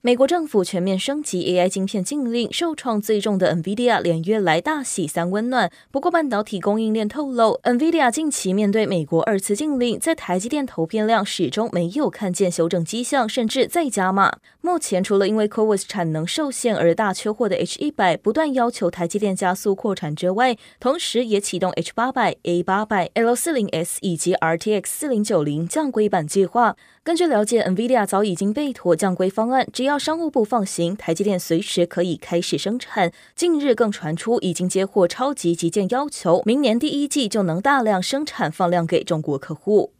美国政府全面升级 AI 晶片禁令，受创最重的 NVIDIA 连月来大喜三温暖。不过，半导体供应链透露，NVIDIA 近期面对美国二次禁令，在台积电投片量始终没有看见修正迹象，甚至在加码。目前，除了因为 CoWoS 产能受限而大缺货的 H100 不断要求台积电加速扩产之外，同时也启动 H800、A800、L40S 以及 RTX 4090降规版计划。根据了解，NVIDIA 早已经备妥降规方案，只要商务部放行，台积电随时可以开始生产。近日更传出已经接获超级急件要求，明年第一季就能大量生产放量给中国客户。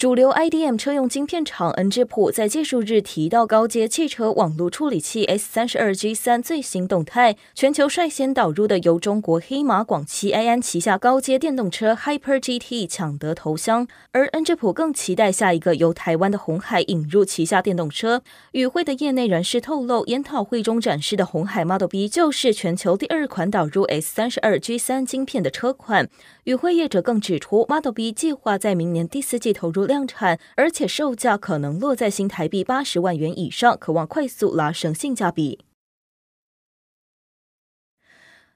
主流 IDM 车用晶片厂恩智浦在技术日提到高阶汽车网络处理器 S32G3 最新动态，全球率先导入的由中国黑马广汽埃安旗下高阶电动车 Hyper GT 抢得头香，而恩智浦更期待下一个由台湾的红海引入旗下电动车。与会的业内人士透露，研讨会中展示的红海 Model B 就是全球第二款导入 S32G3 晶片的车款。与会业者更指出，Model B 计划在明年第四季投入量产，而且售价可能落在新台币八十万元以上，渴望快速拉升性价比。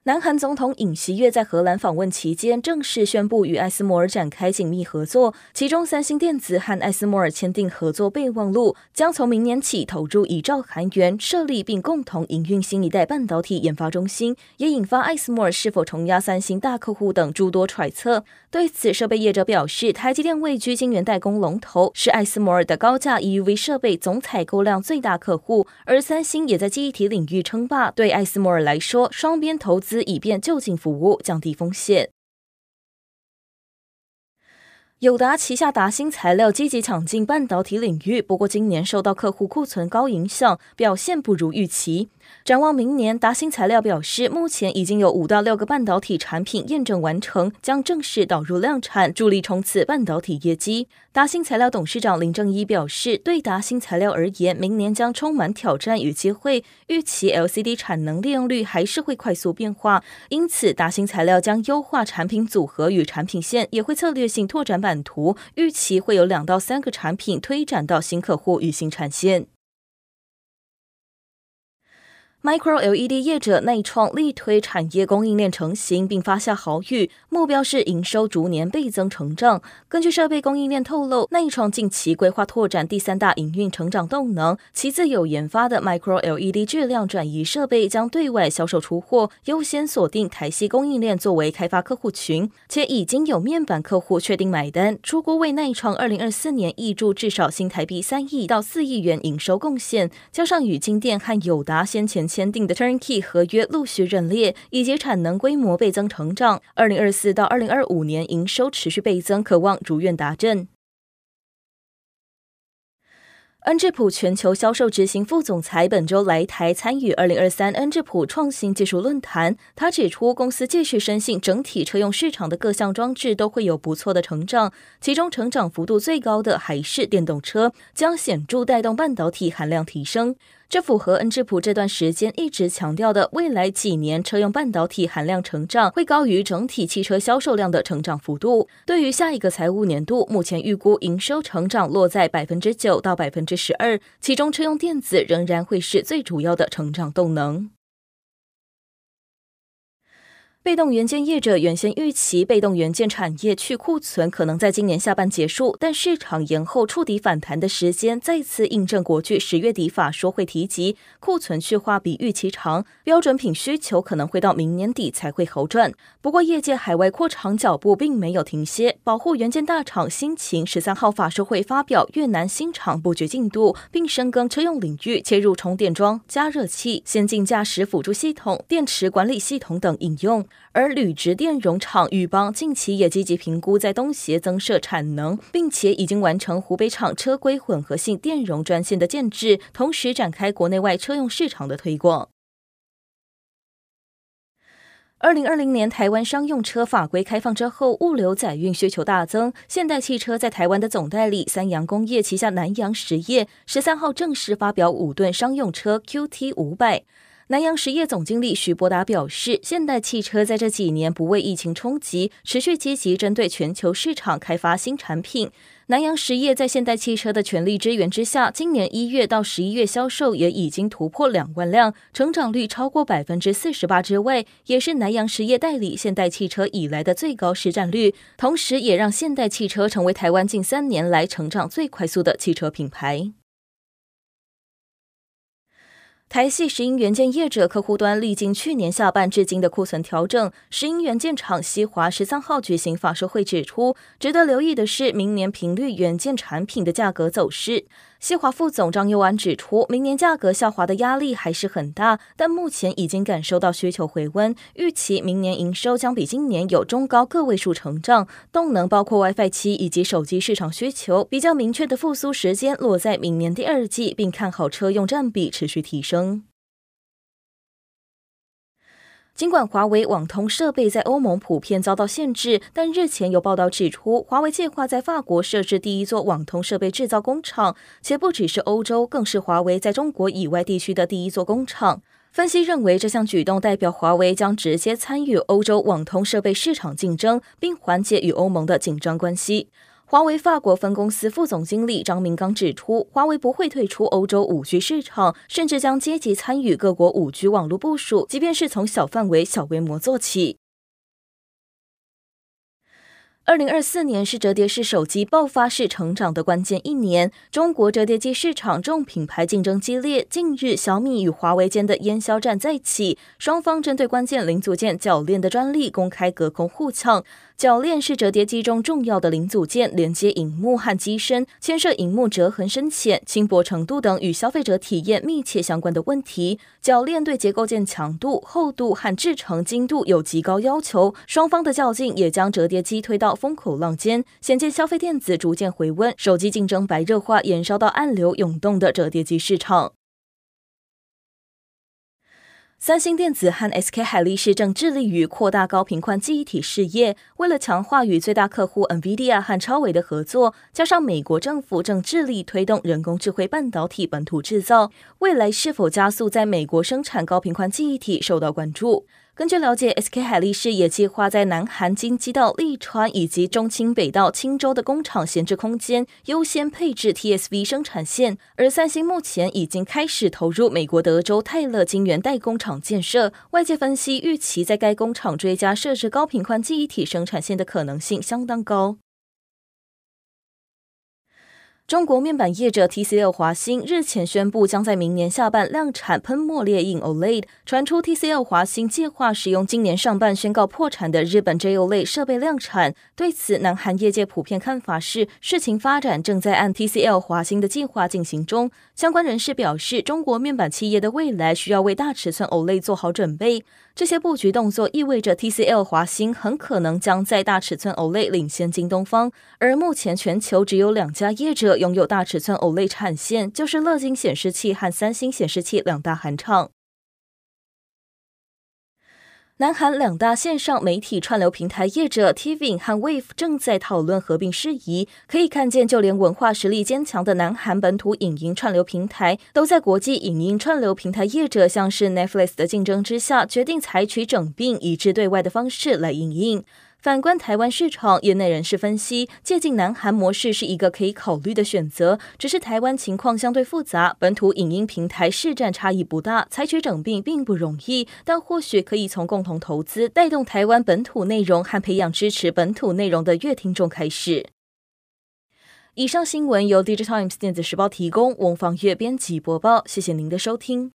南韩总统尹锡悦在荷兰访问期间，正式宣布与艾斯摩尔展开紧密合作。其中，三星电子和艾斯摩尔签订合作备忘录，将从明年起投入一兆韩元，设立并共同营运新一代半导体研发中心，也引发艾斯摩尔是否重压三星大客户等诸多揣测。对此，设备业者表示，台积电位居晶圆代工龙头，是艾斯摩尔的高价 EUV 设备总采购量最大客户，而三星也在记忆体领域称霸。对艾斯摩尔来说，双边投资。以便就近服务，降低风险。友达旗下达新材料积极抢进半导体领域，不过今年受到客户库存高影响，表现不如预期。展望明年，达新材料表示，目前已经有五到六个半导体产品验证完成，将正式导入量产，助力冲刺半导体业绩。达新材料董事长林正一表示，对达新材料而言，明年将充满挑战与机会，预期 LCD 产能利用率还是会快速变化，因此达新材料将优化产品组合与产品线，也会策略性拓展版图，预期会有两到三个产品推展到新客户与新产线。Micro LED 业者錼创力推产业供应链成型，并发下豪语，目标是营收逐年倍增成长。根据设备供应链透露，内创近期规划拓展第三大营运成长动能，其自有研发的 Micro LED 质量转移设备将对外销售出货，优先锁定台系供应链作为开发客户群，且已经有面板客户确定买单，出锅为錼创二零二四年挹注至少新台币三亿到四亿元营收贡献，加上与晶电和友达先前。签订的 Turnkey 合约陆续认列，以及产能规模倍增成长，二零二四到二零二五年营收持续倍增，可望如愿达阵。恩智浦全球销售执行副总裁本周来台参与二零二三恩智浦创新技术论坛。他指出，公司继续深信整体车用市场的各项装置都会有不错的成长，其中成长幅度最高的还是电动车，将显著带动半导体含量提升。这符合恩智浦这段时间一直强调的，未来几年车用半导体含量成长会高于整体汽车销售量的成长幅度。对于下一个财务年度，目前预估营收成长落在百分之九到百分之十二，其中车用电子仍然会是最主要的成长动能。被动元件业者原先预期被动元件产业去库存可能在今年下半结束，但市场延后触底反弹的时间再次印证国巨十月底法说会提及库存去化比预期长，标准品需求可能会到明年底才会好转。不过业界海外扩厂脚步并没有停歇，保护元件大厂欣勤十三号法说会发表越南新厂布局进度，并深耕车用领域，切入充电桩、加热器、先进驾驶辅助系统、电池管理系统等应用。而铝质电容厂裕邦近期也积极评估在东协增设产能，并且已经完成湖北厂车规混合性电容专线的建置，同时展开国内外车用市场的推广。二零二零年台湾商用车法规开放之后，物流载运需求大增。现代汽车在台湾的总代理三洋工业旗下南洋实业十三号正式发表五吨商用车 QT 五百。南洋实业总经理徐伯达表示，现代汽车在这几年不畏疫情冲击，持续积极针对全球市场开发新产品。南洋实业在现代汽车的全力支援之下，今年一月到十一月销售也已经突破两万辆，成长率超过百分之四十八之外，也是南洋实业代理现代汽车以来的最高市占率，同时也让现代汽车成为台湾近三年来成长最快速的汽车品牌。台系石英元件业者客户端历经去年下半至今的库存调整，石英元件厂西华十三号举行法说会指出，值得留意的是明年频率元件产品的价格走势。西华副总张佑安指出，明年价格下滑的压力还是很大，但目前已经感受到需求回温，预期明年营收将比今年有中高个位数成长。动能包括 WiFi 七以及手机市场需求，比较明确的复苏时间落在明年第二季，并看好车用占比持续提升。尽管华为网通设备在欧盟普遍遭到限制，但日前有报道指出，华为计划在法国设置第一座网通设备制造工厂，且不只是欧洲，更是华为在中国以外地区的第一座工厂。分析认为，这项举动代表华为将直接参与欧洲网通设备市场竞争，并缓解与欧盟的紧张关系。华为法国分公司副总经理张明刚指出，华为不会退出欧洲五 G 市场，甚至将积极参与各国五 G 网络部署，即便是从小范围、小规模做起。二零二四年是折叠式手机爆发式成长的关键一年，中国折叠机市场重品牌竞争激烈。近日，小米与华为间的烟硝战再起，双方针对关键零组件铰链的专利公开隔空互抢。铰链是折叠机中重要的零组件，连接荧幕和机身，牵涉荧幕折痕深浅、轻薄程度等与消费者体验密切相关的问题。铰链对结构件强度、厚度和制成精度有极高要求，双方的较劲也将折叠机推到风口浪尖。显见消费电子逐渐回温，手机竞争白热化延烧到暗流涌动的折叠机市场。三星电子和 SK 海力士正致力于扩大高频宽记忆体事业。为了强化与最大客户 NVIDIA 和超维的合作，加上美国政府正致力推动人工智慧半导体本土制造，未来是否加速在美国生产高频宽记忆体受到关注。根据了解，SK 海力士也计划在南韩京畿道利川以及中青北道青州的工厂闲置空间优先配置 TSV 生产线，而三星目前已经开始投入美国德州泰勒晶圆代工厂建设。外界分析，预期在该工厂追加设置高频宽记忆体生产线的可能性相当高。中国面板业者 TCL 华星日前宣布，将在明年下半量产喷墨列印 OLED。传出 TCL 华星计划使用今年上半宣告破产的日本 JOL 设备量产。对此，南韩业界普遍看法是，事情发展正在按 TCL 华星的计划进行中。相关人士表示，中国面板企业的未来需要为大尺寸 OLED 做好准备。这些布局动作意味着 TCL 华星很可能将在大尺寸 OLED 领先京东方。而目前全球只有两家业者。拥有大尺寸 OLED 产线，就是乐金显示器和三星显示器两大韩厂。南韩两大线上媒体串流平台业者 TVING 和 Wave 正在讨论合并事宜。可以看见，就连文化实力坚强的南韩本土影音串流平台，都在国际影音串流平台业者像是 Netflix 的竞争之下，决定采取整并、一致对外的方式来营运。反观台湾市场，业内人士分析，借鉴南韩模式是一个可以考虑的选择。只是台湾情况相对复杂，本土影音平台市占差异不大，采取整并并不容易。但或许可以从共同投资、带动台湾本土内容和培养支持本土内容的乐听众开始。以上新闻由 Digital Times 电子时报提供，翁方月编辑播报。谢谢您的收听。